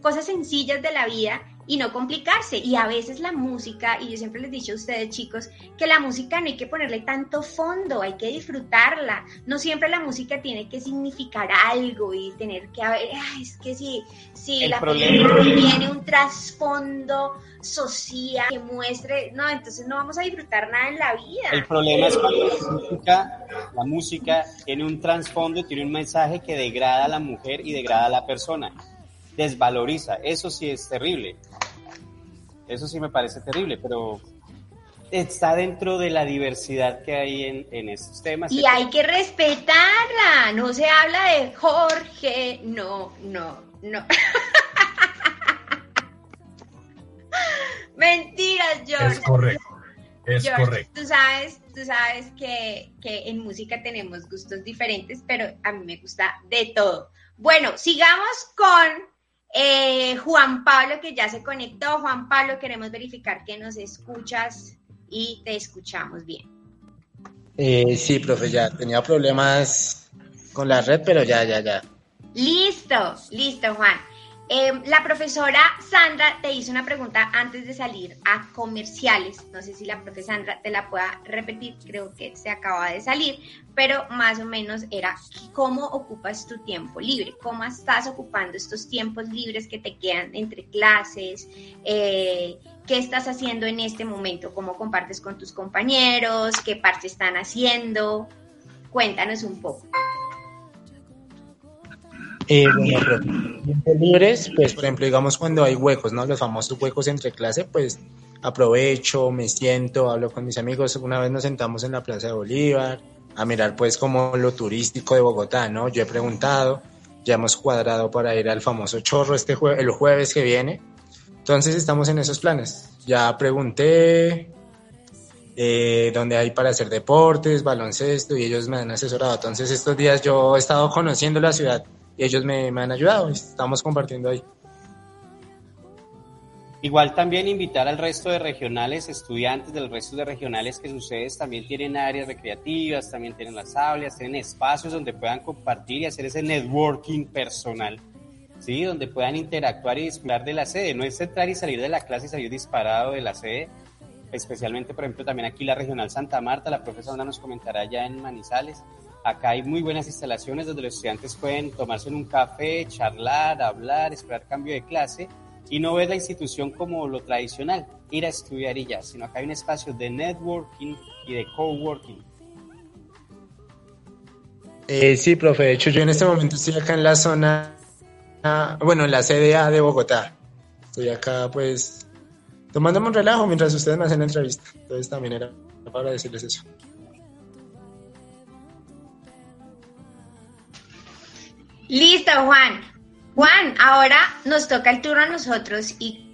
cosas sencillas de la vida y no complicarse. Y a veces la música, y yo siempre les he dicho a ustedes chicos, que la música no hay que ponerle tanto fondo, hay que disfrutarla. No siempre la música tiene que significar algo y tener que haber, "Ay, es que si, si El la película tiene un trasfondo social que muestre, no, entonces no vamos a disfrutar nada en la vida. el problema es cuando la música, la música tiene un trasfondo, tiene un mensaje que degrada a la mujer y degrada a la persona. Desvaloriza. Eso sí es terrible. Eso sí me parece terrible, pero está dentro de la diversidad que hay en, en estos temas. Y hay que respetarla. No se habla de Jorge. No, no, no. <laughs> Mentiras, George. Es correcto. Es George, correcto. Tú sabes, tú sabes que, que en música tenemos gustos diferentes, pero a mí me gusta de todo. Bueno, sigamos con eh, Juan Pablo, que ya se conectó. Juan Pablo, queremos verificar que nos escuchas y te escuchamos bien. Eh, sí, profe, ya tenía problemas con la red, pero ya, ya, ya. Listo, listo, Juan. Eh, la profesora Sandra te hizo una pregunta antes de salir a comerciales. No sé si la profe Sandra te la pueda repetir, creo que se acaba de salir, pero más o menos era cómo ocupas tu tiempo libre, cómo estás ocupando estos tiempos libres que te quedan entre clases, eh, qué estás haciendo en este momento, cómo compartes con tus compañeros, qué parte están haciendo. Cuéntanos un poco. Eh, bueno, tiempos libres, pues por ejemplo, digamos cuando hay huecos, ¿no? Los famosos huecos entre clase, pues aprovecho, me siento, hablo con mis amigos. Una vez nos sentamos en la Plaza de Bolívar a mirar pues como lo turístico de Bogotá, ¿no? Yo he preguntado, ya hemos cuadrado para ir al famoso chorro este jue el jueves que viene. Entonces estamos en esos planes. Ya pregunté eh, hay para hacer deportes, baloncesto y ellos me han asesorado. Entonces estos días yo he estado conociendo la ciudad y ellos me, me han ayudado. y Estamos compartiendo ahí. Igual también invitar al resto de regionales, estudiantes del resto de regionales que ustedes también tienen áreas recreativas, también tienen las aulas, tienen espacios donde puedan compartir y hacer ese networking personal, ¿sí? Donde puedan interactuar y disfrutar de la sede. No es entrar y salir de la clase y salir disparado de la sede, especialmente, por ejemplo, también aquí la regional Santa Marta, la profesora nos comentará ya en Manizales. Acá hay muy buenas instalaciones donde los estudiantes pueden tomarse un café, charlar, hablar, esperar cambio de clase y no ver la institución como lo tradicional, ir a estudiar y ya, sino acá hay un espacio de networking y de coworking. Eh, sí, profe. De hecho, yo en este momento estoy acá en la zona, bueno, en la CDA de Bogotá. Estoy acá, pues, tomándome un relajo mientras ustedes me hacen la entrevista. Entonces también era para decirles eso. Listo, Juan. Juan, ahora nos toca el turno a nosotros y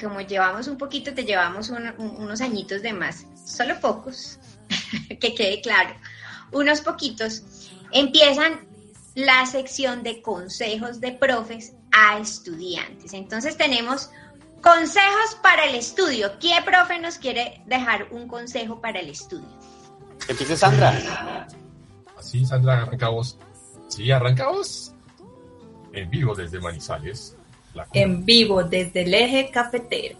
como llevamos un poquito, te llevamos un- un- unos añitos de más, solo pocos, <laughs> que quede claro, unos poquitos, empiezan la sección de consejos de profes a estudiantes. Entonces tenemos consejos para el estudio. ¿Qué profe nos quiere dejar un consejo para el estudio? Que empiece Sandra. Así, Sandra, arranca vos. Sí, arranca vos. En vivo desde Manizales. En vivo desde el eje cafetero.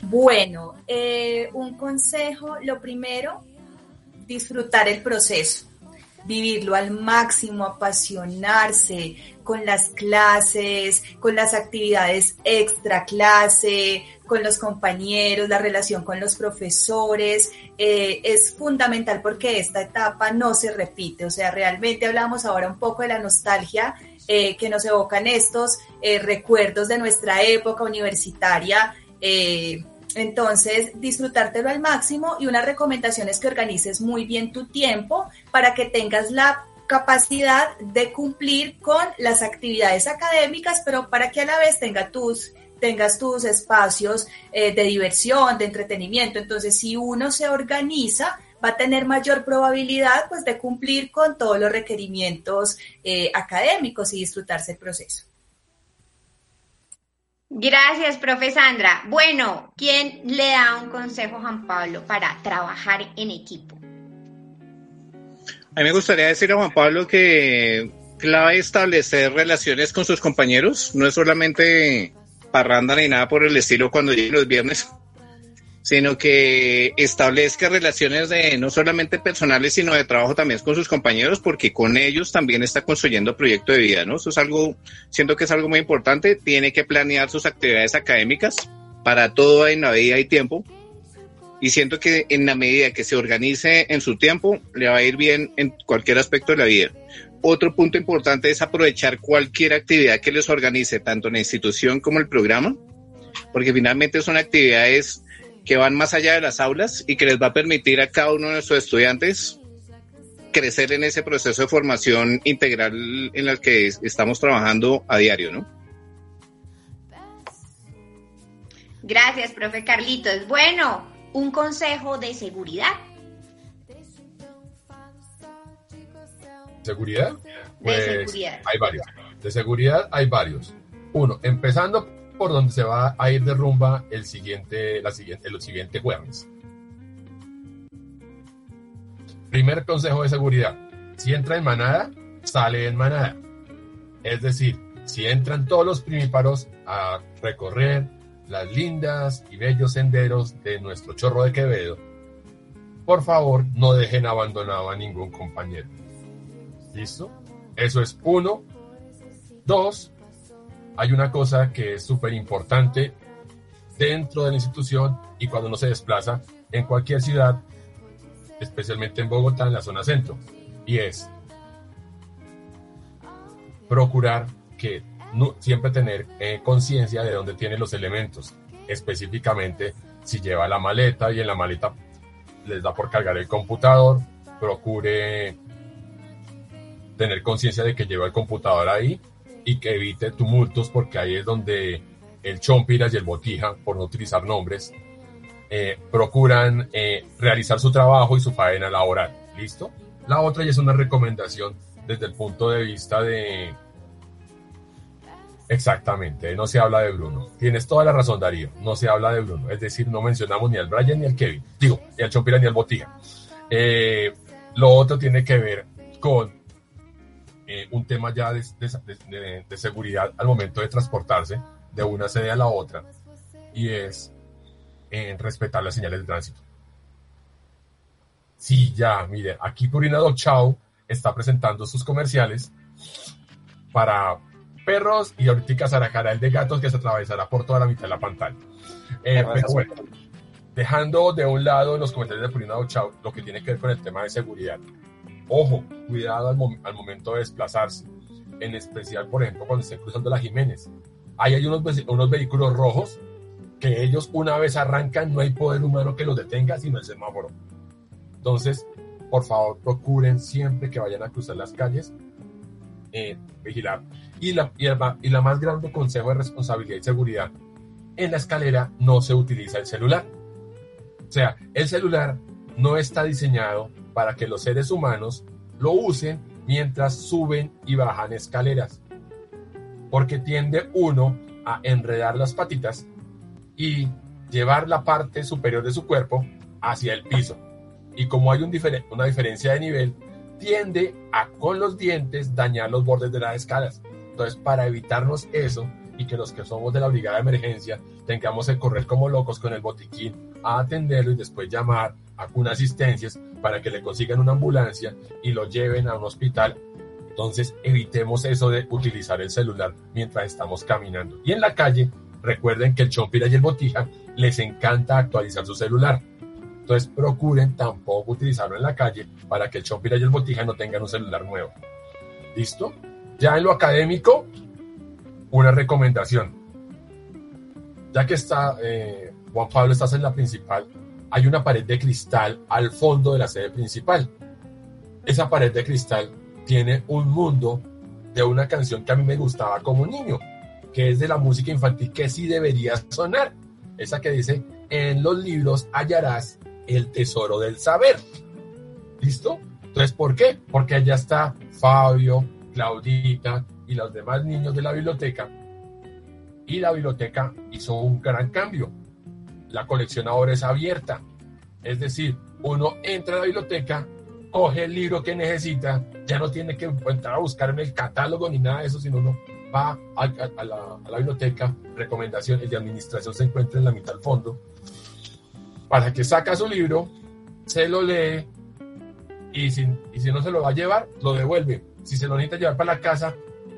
Bueno, eh, un consejo, lo primero, disfrutar el proceso, vivirlo al máximo, apasionarse con las clases, con las actividades extra clase, con los compañeros, la relación con los profesores, eh, es fundamental porque esta etapa no se repite, o sea, realmente hablamos ahora un poco de la nostalgia eh, que nos evocan estos eh, recuerdos de nuestra época universitaria. Entonces, disfrutártelo al máximo y una recomendación es que organices muy bien tu tiempo para que tengas la capacidad de cumplir con las actividades académicas, pero para que a la vez tenga tus, tengas tus espacios eh, de diversión, de entretenimiento. Entonces, si uno se organiza, va a tener mayor probabilidad pues, de cumplir con todos los requerimientos eh, académicos y disfrutarse el proceso. Gracias, profe Sandra. Bueno, ¿quién le da un consejo a Juan Pablo para trabajar en equipo? A mí me gustaría decir a Juan Pablo que clave establecer relaciones con sus compañeros, no es solamente parranda ni nada por el estilo cuando lleguen los viernes, sino que establezca relaciones de no solamente personales, sino de trabajo también con sus compañeros, porque con ellos también está construyendo proyecto de vida, ¿no? Eso es algo, siento que es algo muy importante, tiene que planear sus actividades académicas, para todo en la vida hay tiempo, y siento que en la medida que se organice en su tiempo, le va a ir bien en cualquier aspecto de la vida. Otro punto importante es aprovechar cualquier actividad que les organice, tanto la institución como el programa, porque finalmente son actividades que van más allá de las aulas y que les va a permitir a cada uno de nuestros estudiantes crecer en ese proceso de formación integral en el que estamos trabajando a diario, ¿no? Gracias, profe Carlitos. Bueno, un consejo de seguridad. ¿Seguridad? De Pues seguridad. hay varios. De seguridad hay varios. Uno, empezando por donde se va a ir de rumba el siguiente, la siguiente, el siguiente jueves. Primer consejo de seguridad. Si entra en manada, sale en manada. Es decir, si entran todos los primíparos a recorrer las lindas y bellos senderos de nuestro chorro de Quevedo, por favor no dejen abandonado a ningún compañero. ¿Listo? Eso es uno. Dos, hay una cosa que es súper importante dentro de la institución y cuando uno se desplaza en cualquier ciudad, especialmente en Bogotá, en la zona centro, y es procurar que no- siempre tener eh, conciencia de dónde tiene los elementos, específicamente si lleva la maleta y en la maleta les da por cargar el computador, procure tener conciencia de que lleva el computador ahí y que evite tumultos porque ahí es donde el chompiras y el botija, por no utilizar nombres, eh, procuran eh, realizar su trabajo y su faena laboral. ¿Listo? La otra ya es una recomendación desde el punto de vista de... Exactamente, no se habla de Bruno. Tienes toda la razón, Darío. No se habla de Bruno. Es decir, no mencionamos ni al Brian ni al Kevin. Digo, ni al Chompira ni al Botija. Eh, lo otro tiene que ver con eh, un tema ya de, de- de- de seguridad al momento de transportarse de una sede a la otra y es en respetar las señales de tránsito. Sí, ya, mire, aquí Purina Dog Chow está presentando sus comerciales para perros y ahorita Saracara el de gatos que se atravesará por toda la mitad de la pantalla. Eh, pero bueno, dejando de un lado los comentarios de Purina Dog Chow, lo que tiene que ver con el tema de seguridad. Ojo, cuidado al, mom- al momento de desplazarse. En especial, por ejemplo, cuando estén cruzando la Jiménez. Ahí hay unos, unos vehículos rojos que ellos una vez arrancan no hay poder humano que los detenga sino el semáforo. Entonces, por favor, procuren siempre que vayan a cruzar las calles eh, vigilar. Y la, y, el, y la más grande consejo de responsabilidad y seguridad, en la escalera no se utiliza el celular. O sea, el celular no está diseñado para que los seres humanos lo usen mientras suben y bajan escaleras. Porque tiende uno a enredar las patitas y llevar la parte superior de su cuerpo hacia el piso. Y como hay un una diferencia de nivel, tiende a con los dientes dañar los bordes de las escalas. Entonces, para evitarnos eso y que los que somos de la brigada de emergencia tengamos que correr como locos con el botiquín a atenderlo y después llamar una asistencias para que le consigan una ambulancia y lo lleven a un hospital. Entonces, evitemos eso de utilizar el celular mientras estamos caminando. Y en la calle, recuerden que el chompira y el botija les encanta actualizar su celular. Entonces procuren tampoco utilizarlo en la calle para que el Chompira y el Botija no tengan un celular nuevo. ¿Listo? Ya en lo académico, una recomendación. Ya que está, eh, Juan Pablo, estás en la principal, hay una pared de cristal al fondo de la sede principal. Esa pared de cristal tiene un mundo de una canción que a mí me gustaba como niño, que es de la música infantil que sí debería sonar. Esa que dice, en los libros hallarás el tesoro del saber. ¿Listo? Entonces, ¿por qué? Porque allá está Fabio, Claudita y los demás niños de la biblioteca. Y la biblioteca hizo un gran cambio. La colección ahora es abierta. Es decir, uno entra a la biblioteca, coge el libro que necesita, ya no tiene que entrar a buscar en el catálogo ni nada de eso, sino uno va a, la, a la, biblioteca, recomendación, el de administración se encuentra en la mitad del fondo, para que saca su libro, se lo lee y si, no se lo va a llevar, lo devuelve. Si se lo necesita llevar para la casa,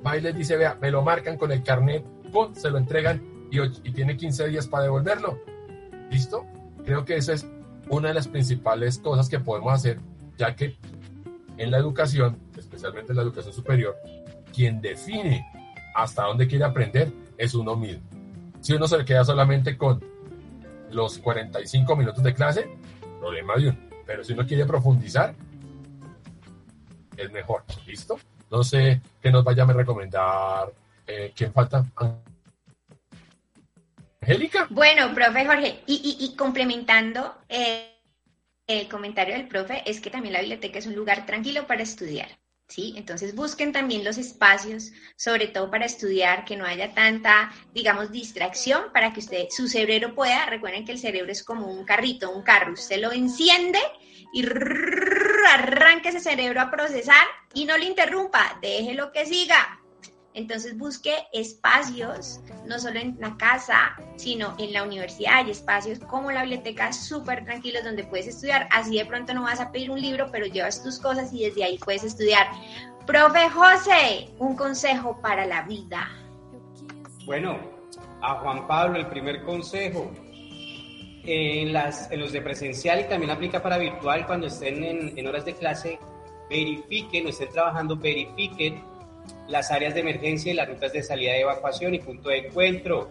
va y les dice, vea, me lo marcan con el carnet, pum, se lo entregan y, y tiene 15 días para devolverlo. ¿Listo? Creo que esa es una de las principales cosas que podemos hacer, ya que en la educación, especialmente en la educación superior, quien define hasta dónde quiere aprender es uno mismo. Si uno se queda solamente con los 45 minutos de clase, problema de uno. Pero si uno quiere profundizar, es mejor. ¿Listo? No sé qué nos vaya a recomendar. Eh, ¿Quién falta? Angélica. Bueno, profe Jorge, y, complementando eh, el comentario del profe, es que también la biblioteca es un lugar tranquilo para estudiar. ¿sí? Entonces busquen también los espacios, sobre todo para estudiar, que no haya tanta, digamos, distracción para que usted, su cerebro pueda, recuerden que el cerebro es como un carrito, un carro, usted lo enciende y arranque ese cerebro a procesar y no le interrumpa, déjelo que siga, entonces busque espacios, no solo en la casa, sino en la universidad. Hay espacios como la biblioteca súper tranquilos donde puedes estudiar. Así de pronto no vas a pedir un libro, pero llevas tus cosas y desde ahí puedes estudiar. Profe José, un consejo para la vida. Bueno, a Juan Pablo el primer consejo. En, las, en los de presencial y también aplica para virtual cuando estén en, en horas de clase, verifiquen o estén trabajando, verifiquen las áreas de emergencia y las rutas de salida de evacuación y punto de encuentro.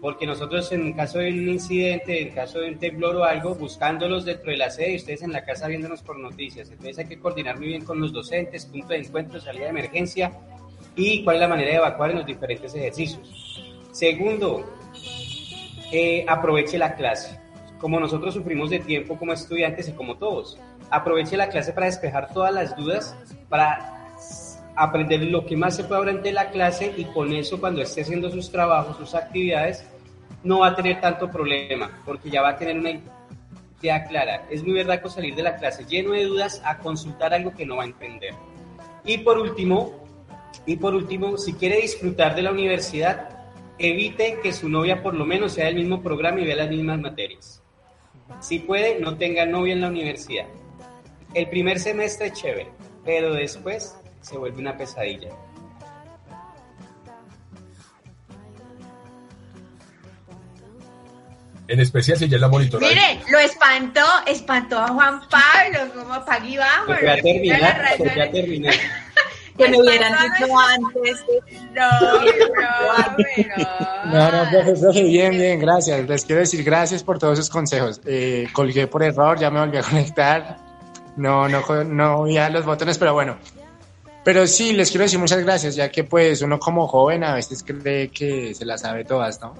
Porque nosotros en caso de un incidente, en caso de un temblor o algo, buscándolos dentro de la sede y ustedes en la casa viéndonos por noticias. Entonces hay que coordinar muy bien con los docentes, punto de encuentro, salida de emergencia y cuál es la manera de evacuar en los diferentes ejercicios. Segundo, eh, aproveche la clase. Como nosotros sufrimos de tiempo como estudiantes y como todos, aproveche la clase para despejar todas las dudas, para aprender lo que más se puede aprender la clase y con eso cuando esté haciendo sus trabajos, sus actividades, no va a tener tanto problema, porque ya va a tener una idea clara. Es muy verdad que salir de la clase lleno de dudas a consultar algo que no va a entender. Y por último, y por último, si quiere disfrutar de la universidad, evite que su novia por lo menos sea del mismo programa y vea las mismas materias. Si puede, no tenga novia en la universidad. El primer semestre es chévere, pero después se vuelve una pesadilla. En especial si ya la monitora. Mire, lo espantó, espantó a Juan Pablo, como para aquí vamos. Se a terminar, se a terminar. <laughs> que me hubieran dicho antes. No, no, no, no, profe, profe, bien, bien, gracias. Les quiero decir gracias por todos esos consejos. Eh, colgué por error, ya me volví a <laughs> conectar. No, no, no oía los botones, pero bueno, Pero sí, les quiero decir muchas gracias, ya que pues uno como joven a veces cree que se las sabe todas, ¿no?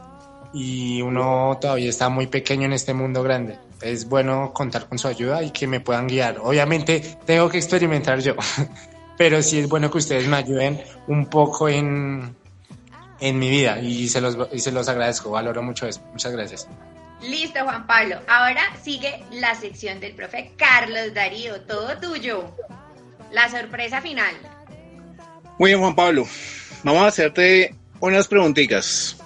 Y uno todavía está muy pequeño en este mundo grande. Es bueno contar con su ayuda y que me puedan guiar. Obviamente tengo que experimentar yo, <laughs> pero sí es bueno que ustedes me ayuden un poco en, en mi vida y se, los, y se los agradezco, valoro mucho eso. Muchas gracias. Listo, Juan Pablo. Ahora sigue la sección del profe Carlos Darío, todo tuyo. La sorpresa final. Muy bien, Juan Pablo. Vamos a hacerte unas preguntitas.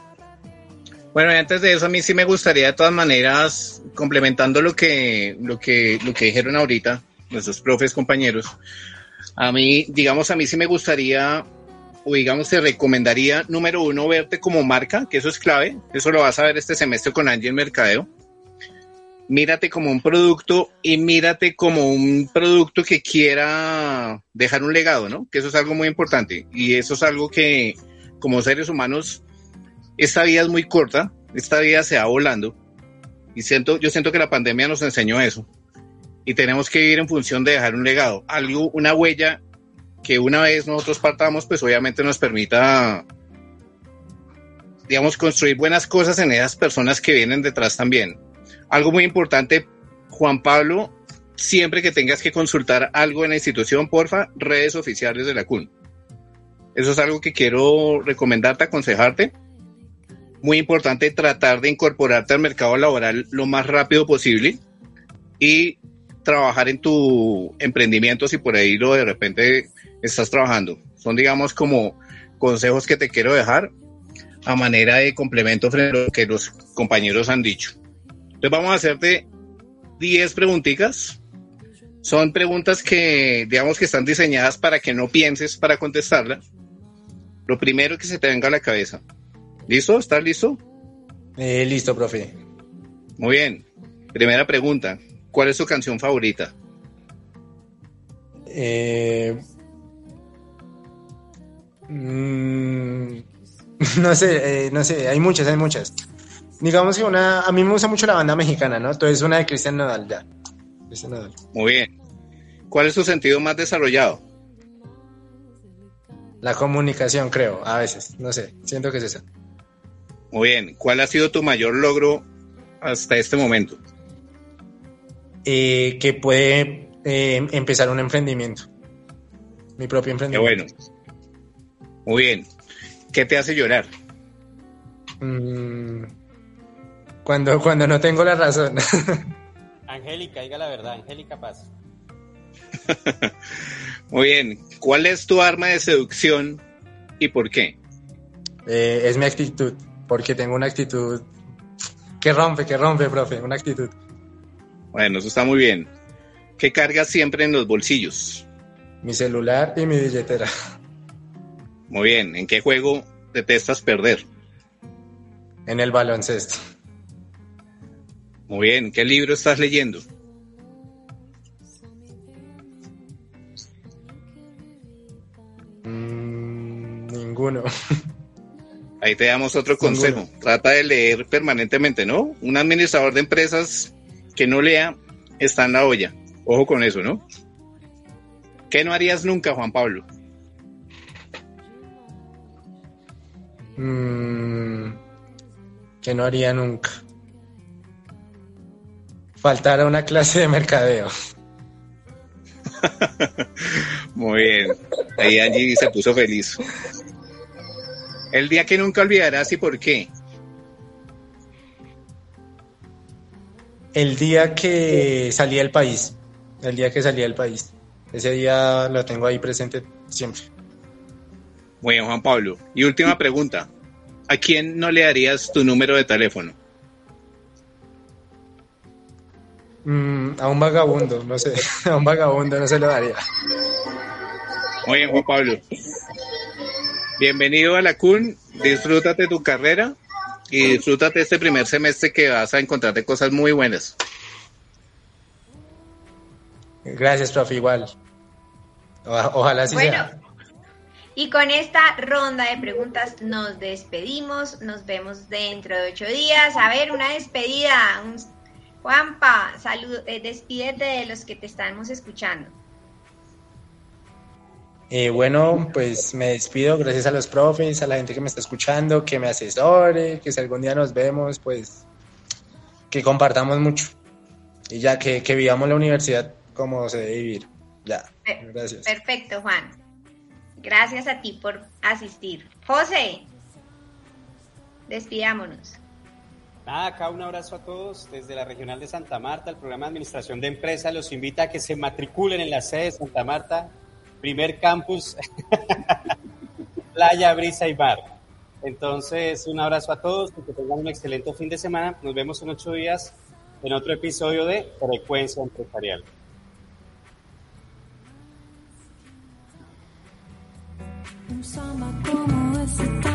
Bueno, antes de eso, a mí sí me gustaría de todas maneras, complementando lo que, lo que, lo que dijeron ahorita, nuestros profes, compañeros, a mí, digamos, a mí sí me gustaría, o digamos, te recomendaría, número uno, verte como marca, que eso es clave, eso lo vas a ver este semestre con en Mercadeo. Mírate como un producto y mírate como un producto que quiera dejar un legado, ¿no? Que eso es algo muy importante y eso es algo que como seres humanos esta vida es muy corta, esta vida se va volando y siento, yo siento que la pandemia nos enseñó eso y tenemos que vivir en función de dejar un legado, algo, una huella que una vez nosotros partamos, pues obviamente nos permita, digamos, construir buenas cosas en esas personas que vienen detrás también. Algo muy importante, Juan Pablo, siempre que tengas que consultar algo en la institución, porfa, redes oficiales de la CUN. Eso es algo que quiero recomendarte, aconsejarte. Muy importante tratar de incorporarte al mercado laboral lo más rápido posible y trabajar en tu emprendimiento si por ahí lo de repente estás trabajando. Son, digamos, como consejos que te quiero dejar a manera de complemento frente a lo que los compañeros han dicho. Entonces vamos a hacerte 10 preguntitas. Son preguntas que, digamos, que están diseñadas para que no pienses para contestarla. Lo primero que se te venga a la cabeza. ¿Listo? ¿Estás listo? Eh, listo, profe. Muy bien. Primera pregunta. ¿Cuál es tu canción favorita? Eh, mm, <laughs> no sé, eh, no sé, hay muchas, hay muchas. Digamos que una, a mí me gusta mucho la banda mexicana, ¿no? Entonces una de Cristian Nodal, ya. Cristian Nodal. Muy bien. ¿Cuál es tu sentido más desarrollado? La comunicación, creo, a veces, no sé, siento que es esa. Muy bien. ¿Cuál ha sido tu mayor logro hasta este momento? Eh, que puede eh, empezar un emprendimiento. Mi propio Qué emprendimiento. bueno. Muy bien. ¿Qué te hace llorar? Mm, cuando, cuando no tengo la razón. <laughs> Angélica, diga la verdad, Angélica Paz. <laughs> Muy bien. ¿Cuál es tu arma de seducción y por qué? Eh, es mi actitud, porque tengo una actitud que rompe, que rompe, profe, una actitud. Bueno, eso está muy bien. ¿Qué cargas siempre en los bolsillos? Mi celular y mi billetera. Muy bien. ¿En qué juego detestas perder? En el baloncesto. Muy bien. ¿Qué libro estás leyendo? Mm, ninguno. <laughs> Ahí te damos otro consejo. Trata de leer permanentemente, ¿no? Un administrador de empresas que no lea está en la olla. Ojo con eso, ¿no? ¿Qué no harías nunca, Juan Pablo? Mm, que no haría nunca. Faltar a una clase de mercadeo. <laughs> Muy bien. Ahí Angie se puso feliz. El día que nunca olvidarás y por qué. El día que salí del país. El día que salí del país. Ese día lo tengo ahí presente siempre. Muy bien, Juan Pablo. Y última pregunta. ¿A quién no le darías tu número de teléfono? Mm, a un vagabundo, no sé. <laughs> A un vagabundo no se lo daría. Muy bien, Juan Pablo. Bienvenido a la CUN. Disfrútate tu carrera y disfrútate este primer semestre que vas a encontrarte cosas muy buenas. Gracias, profe, igual. Ojalá así Bueno, sea. y con esta ronda de preguntas nos despedimos. Nos vemos dentro de ocho días. A ver, una despedida. Un- Juanpa, salud, eh, despídete de los que te estamos escuchando. Eh, bueno, pues me despido, gracias a los profes, a la gente que me está escuchando, que me asesore, que si algún día nos vemos, pues que compartamos mucho y ya que, que vivamos la universidad como se debe vivir. Ya, gracias. Perfecto, Juan. Gracias a ti por asistir. José, despidámonos. Nada, acá un abrazo a todos desde la Regional de Santa Marta, el programa de Administración de Empresas los invita a que se matriculen en la sede de Santa Marta, primer campus, <laughs> playa, brisa y mar. Entonces, un abrazo a todos, que tengan un excelente fin de semana. Nos vemos en ocho días en otro episodio de Frecuencia Empresarial. Um samba como esse